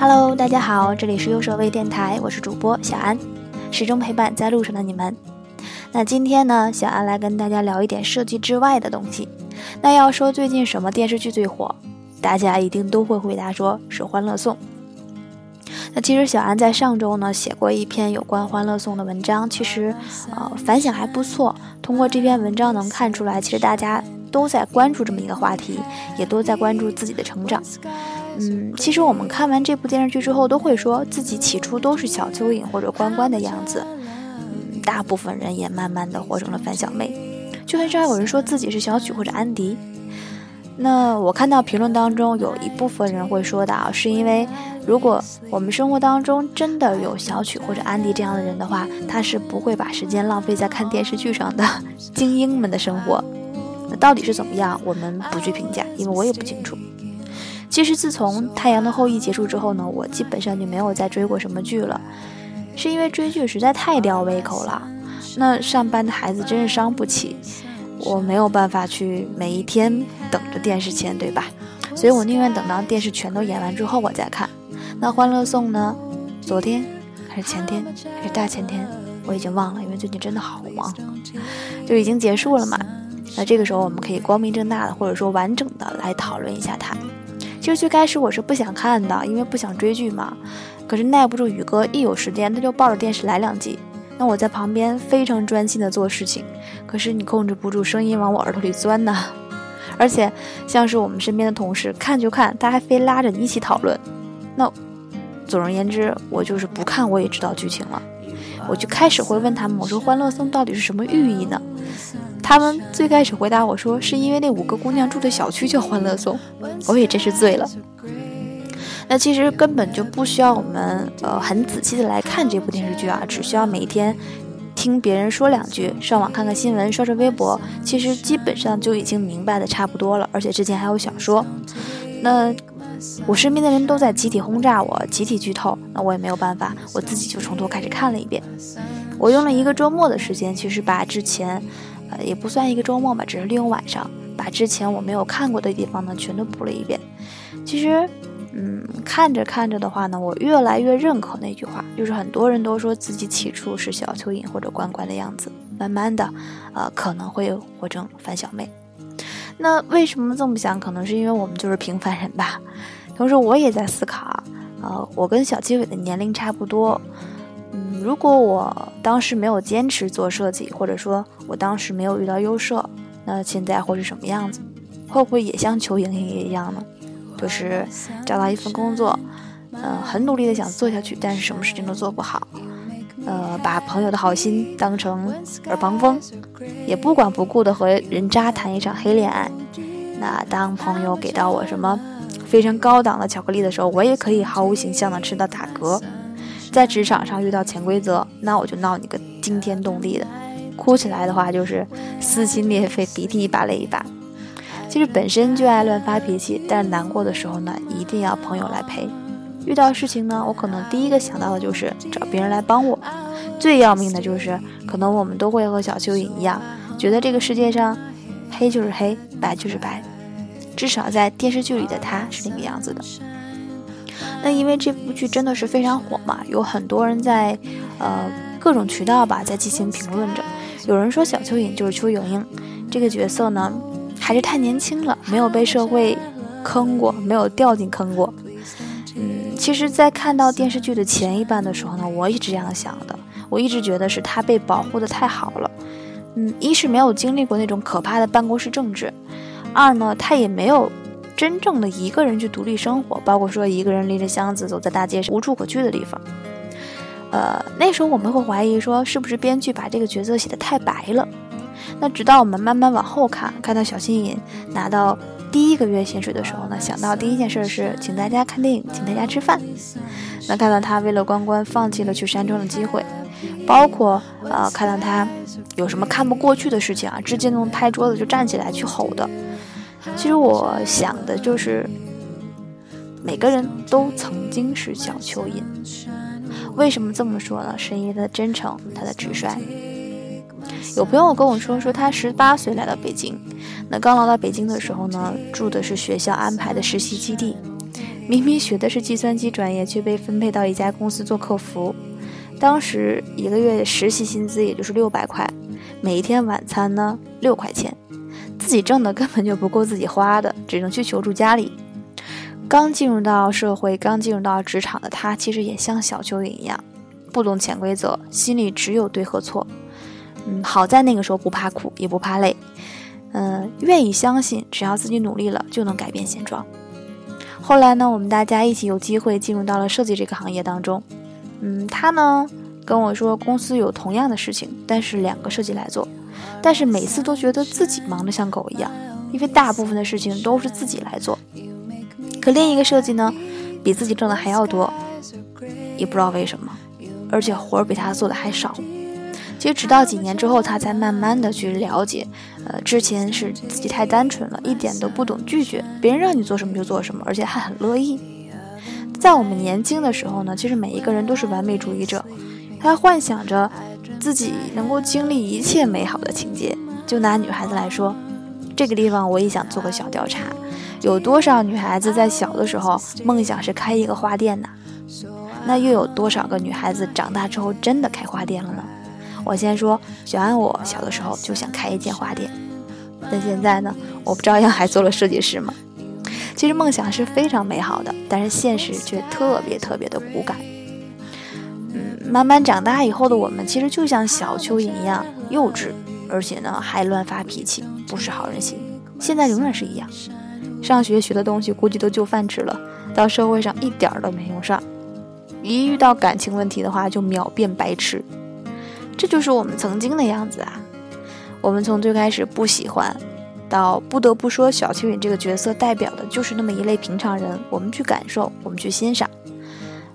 Hello，大家好，这里是优手微电台，我是主播小安，始终陪伴在路上的你们。那今天呢，小安来跟大家聊一点设计之外的东西。那要说最近什么电视剧最火，大家一定都会回答说是《欢乐颂》。那其实小安在上周呢写过一篇有关《欢乐颂》的文章，其实呃反响还不错。通过这篇文章能看出来，其实大家都在关注这么一个话题，也都在关注自己的成长。嗯，其实我们看完这部电视剧之后，都会说自己起初都是小蚯蚓或者关关的样子。嗯，大部分人也慢慢的活成了樊小妹，就很少有人说自己是小曲或者安迪。那我看到评论当中有一部分人会说的啊，是因为如果我们生活当中真的有小曲或者安迪这样的人的话，他是不会把时间浪费在看电视剧上的 精英们的生活。那到底是怎么样，我们不去评价，因为我也不清楚。其实自从《太阳的后裔》结束之后呢，我基本上就没有再追过什么剧了，是因为追剧实在太吊胃口了。那上班的孩子真是伤不起。我没有办法去每一天等着电视前，对吧？所以我宁愿等到电视全都演完之后我再看。那《欢乐颂》呢？昨天还是前天还是大前天，我已经忘了，因为最近真的好忙，就已经结束了嘛。那这个时候我们可以光明正大的，或者说完整的来讨论一下它。其实最开始我是不想看的，因为不想追剧嘛。可是耐不住宇哥一有时间他就抱着电视来两集。那我在旁边非常专心的做事情，可是你控制不住声音往我耳朵里钻呐，而且像是我们身边的同事看就看，他还非拉着你一起讨论。那总而言之，我就是不看我也知道剧情了。我就开始会问他们，我说《欢乐颂》到底是什么寓意呢？他们最开始回答我说，是因为那五个姑娘住的小区叫欢乐颂。我也真是醉了。那其实根本就不需要我们呃很仔细的来看这部电视剧啊，只需要每天听别人说两句，上网看看新闻，刷刷微博，其实基本上就已经明白的差不多了。而且之前还有小说，那我身边的人都在集体轰炸我，集体剧透，那我也没有办法，我自己就从头开始看了一遍。我用了一个周末的时间，其实把之前呃也不算一个周末吧，只是利用晚上把之前我没有看过的地方呢全都补了一遍。其实。嗯，看着看着的话呢，我越来越认可那句话，就是很多人都说自己起初是小蚯蚓或者关关的样子，慢慢的，呃，可能会活成樊小妹。那为什么这么想？可能是因为我们就是平凡人吧。同时，我也在思考，呃，我跟小七尾的年龄差不多。如果我当时没有坚持做设计，或者说我当时没有遇到优设，那现在会是什么样子？会不会也像邱莹莹一样呢？就是找到一份工作，呃，很努力的想做下去，但是什么事情都做不好，呃，把朋友的好心当成耳旁风，也不管不顾的和人渣谈一场黑恋爱。那当朋友给到我什么非常高档的巧克力的时候，我也可以毫无形象的吃到打嗝。在职场上遇到潜规则，那我就闹你个惊天动地的，哭起来的话就是撕心裂肺，鼻涕一把泪一把。其实本身就爱乱发脾气，但是难过的时候呢，一定要朋友来陪。遇到事情呢，我可能第一个想到的就是找别人来帮我。最要命的就是，可能我们都会和小蚯蚓一样，觉得这个世界上黑就是黑，白就是白。至少在电视剧里的他是那个样子的。那因为这部剧真的是非常火嘛，有很多人在呃各种渠道吧在进行评论着。有人说小蚯蚓就是邱莹莹这个角色呢。还是太年轻了，没有被社会坑过，没有掉进坑过。嗯，其实，在看到电视剧的前一半的时候呢，我一直这样想的。我一直觉得是他被保护的太好了。嗯，一是没有经历过那种可怕的办公室政治，二呢，他也没有真正的一个人去独立生活，包括说一个人拎着箱子走在大街上无处可去的地方。呃，那时候我们会怀疑说，是不是编剧把这个角色写的太白了？那直到我们慢慢往后看，看到小新颖拿到第一个月薪水的时候呢，想到第一件事是请大家看电影，请大家吃饭。那看到他为了关关放弃了去山庄的机会，包括呃看到他有什么看不过去的事情啊，直接能拍桌子就站起来去吼的。其实我想的就是，每个人都曾经是小蚯蚓。为什么这么说呢？是因为他的真诚，他的直率。有朋友跟我说，说他十八岁来到北京，那刚来到北京的时候呢，住的是学校安排的实习基地，明明学的是计算机专业，却被分配到一家公司做客服。当时一个月实习薪资也就是六百块，每一天晚餐呢六块钱，自己挣的根本就不够自己花的，只能去求助家里。刚进入到社会，刚进入到职场的他，其实也像小蚯蚓一样，不懂潜规则，心里只有对和错。嗯，好在那个时候不怕苦，也不怕累，嗯，愿意相信，只要自己努力了，就能改变现状。后来呢，我们大家一起有机会进入到了设计这个行业当中。嗯，他呢跟我说，公司有同样的事情，但是两个设计来做，但是每次都觉得自己忙得像狗一样，因为大部分的事情都是自己来做。可另一个设计呢，比自己挣的还要多，也不知道为什么，而且活儿比他做的还少。其实直到几年之后，他才慢慢的去了解，呃，之前是自己太单纯了，一点都不懂拒绝，别人让你做什么就做什么，而且还很乐意。在我们年轻的时候呢，其实每一个人都是完美主义者，他幻想着自己能够经历一切美好的情节。就拿女孩子来说，这个地方我也想做个小调查，有多少女孩子在小的时候梦想是开一个花店呢？那又有多少个女孩子长大之后真的开花店了呢？我先说，小安，我小的时候就想开一间花店，但现在呢，我不照样还做了设计师吗？其实梦想是非常美好的，但是现实却特别特别的骨感。慢慢长大以后的我们，其实就像小蚯蚓一样幼稚，而且呢还乱发脾气，不是好人心。现在永远是一样，上学学的东西估计都就饭吃了，到社会上一点儿都没用上，一遇到感情问题的话就秒变白痴。这就是我们曾经的样子啊！我们从最开始不喜欢，到不得不说小蚯蚓这个角色代表的就是那么一类平常人。我们去感受，我们去欣赏，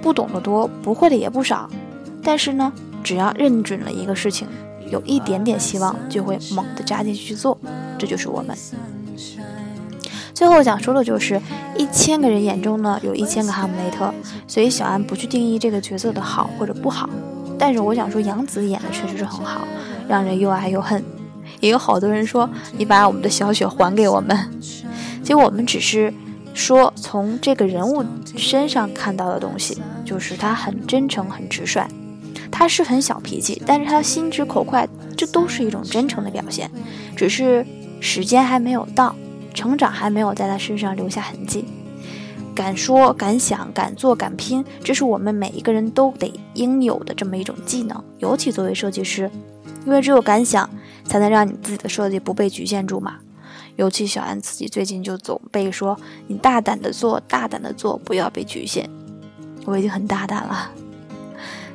不懂的多，不会的也不少。但是呢，只要认准了一个事情，有一点点希望，就会猛地扎进去去做。这就是我们。最后想说的就是，一千个人眼中呢，有一千个哈姆雷特。所以小安不去定义这个角色的好或者不好。但是我想说，杨紫演的确实是很好，让人又爱又恨。也有好多人说，你把我们的小雪还给我们。其实我们只是说，从这个人物身上看到的东西，就是他很真诚、很直率。他是很小脾气，但是他心直口快，这都是一种真诚的表现。只是时间还没有到，成长还没有在他身上留下痕迹。敢说敢想敢做敢拼，这是我们每一个人都得应有的这么一种技能。尤其作为设计师，因为只有敢想，才能让你自己的设计不被局限住嘛。尤其小安自己最近就总被说：“你大胆的做，大胆的做，不要被局限。”我已经很大胆了。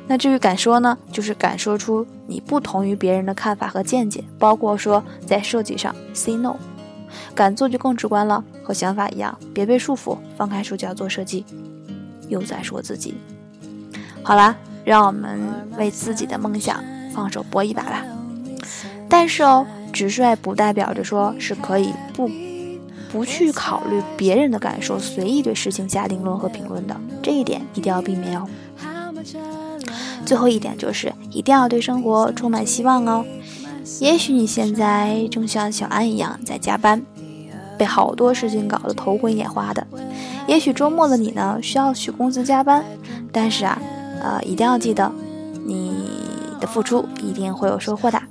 那至于敢说呢，就是敢说出你不同于别人的看法和见解，包括说在设计上 say no。敢做就更直观了，和想法一样，别被束缚，放开手脚做设计。又在说自己，好啦，让我们为自己的梦想放手搏一把吧。但是哦，直率不代表着说是可以不不去考虑别人的感受，随意对事情下定论和评论的，这一点一定要避免哦。最后一点就是一定要对生活充满希望哦。也许你现在正像小安一样在加班。被好多事情搞得头昏眼花的，也许周末的你呢需要去公司加班，但是啊，呃，一定要记得，你的付出一定会有收获的。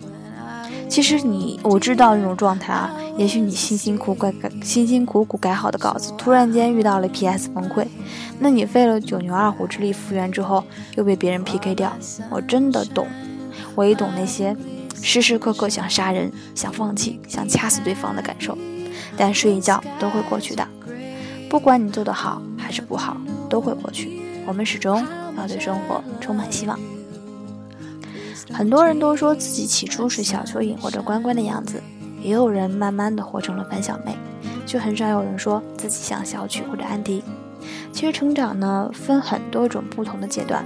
其实你我知道那种状态啊，也许你辛辛苦苦改辛辛苦苦改好的稿子，突然间遇到了 PS 崩溃，那你费了九牛二虎之力复原之后，又被别人 PK 掉。我真的懂，我也懂那些时时刻刻想杀人、想放弃、想掐死对方的感受。但睡一觉都会过去的，不管你做得好还是不好，都会过去。我们始终要对生活充满希望。很多人都说自己起初是小蚯蚓或者乖乖的样子，也有人慢慢的活成了樊小妹，却很少有人说自己像小曲或者安迪。其实成长呢，分很多种不同的阶段，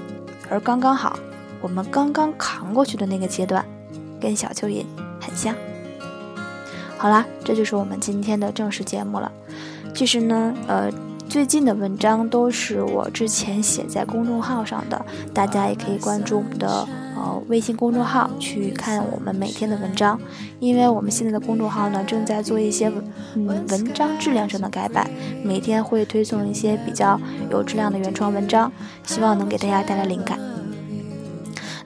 而刚刚好，我们刚刚扛过去的那个阶段，跟小蚯蚓很像。好啦，这就是我们今天的正式节目了。其实呢，呃，最近的文章都是我之前写在公众号上的，大家也可以关注我们的呃微信公众号去看我们每天的文章，因为我们现在的公众号呢正在做一些嗯文章质量上的改版，每天会推送一些比较有质量的原创文章，希望能给大家带来灵感。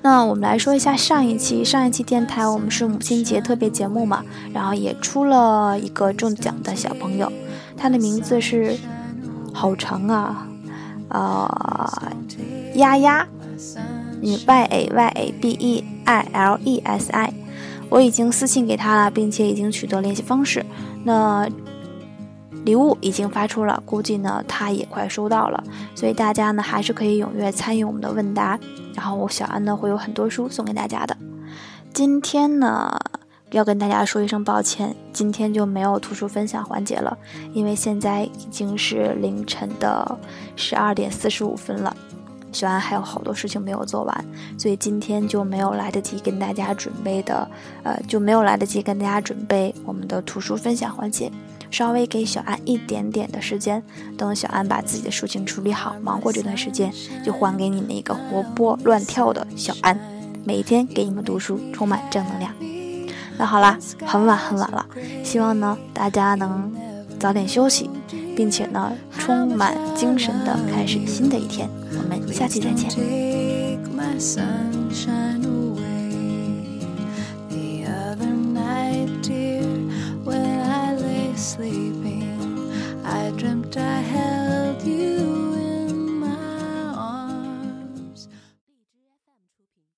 那我们来说一下上一期，上一期电台我们是母亲节特别节目嘛，然后也出了一个中奖的小朋友，他的名字是好长啊，呃，丫丫，你，y a y a b e i l e s i，我已经私信给他了，并且已经取得联系方式，那。礼物已经发出了，估计呢他也快收到了，所以大家呢还是可以踊跃参与我们的问答，然后我小安呢会有很多书送给大家的。今天呢要跟大家说一声抱歉，今天就没有图书分享环节了，因为现在已经是凌晨的十二点四十五分了，小安还有好多事情没有做完，所以今天就没有来得及跟大家准备的，呃就没有来得及跟大家准备我们的图书分享环节。稍微给小安一点点的时间，等小安把自己的事情处理好，忙过这段时间，就还给你们一个活泼乱跳的小安，每天给你们读书，充满正能量。那好啦，很晚很晚了，希望呢大家能早点休息，并且呢充满精神的开始新的一天。我们下期再见。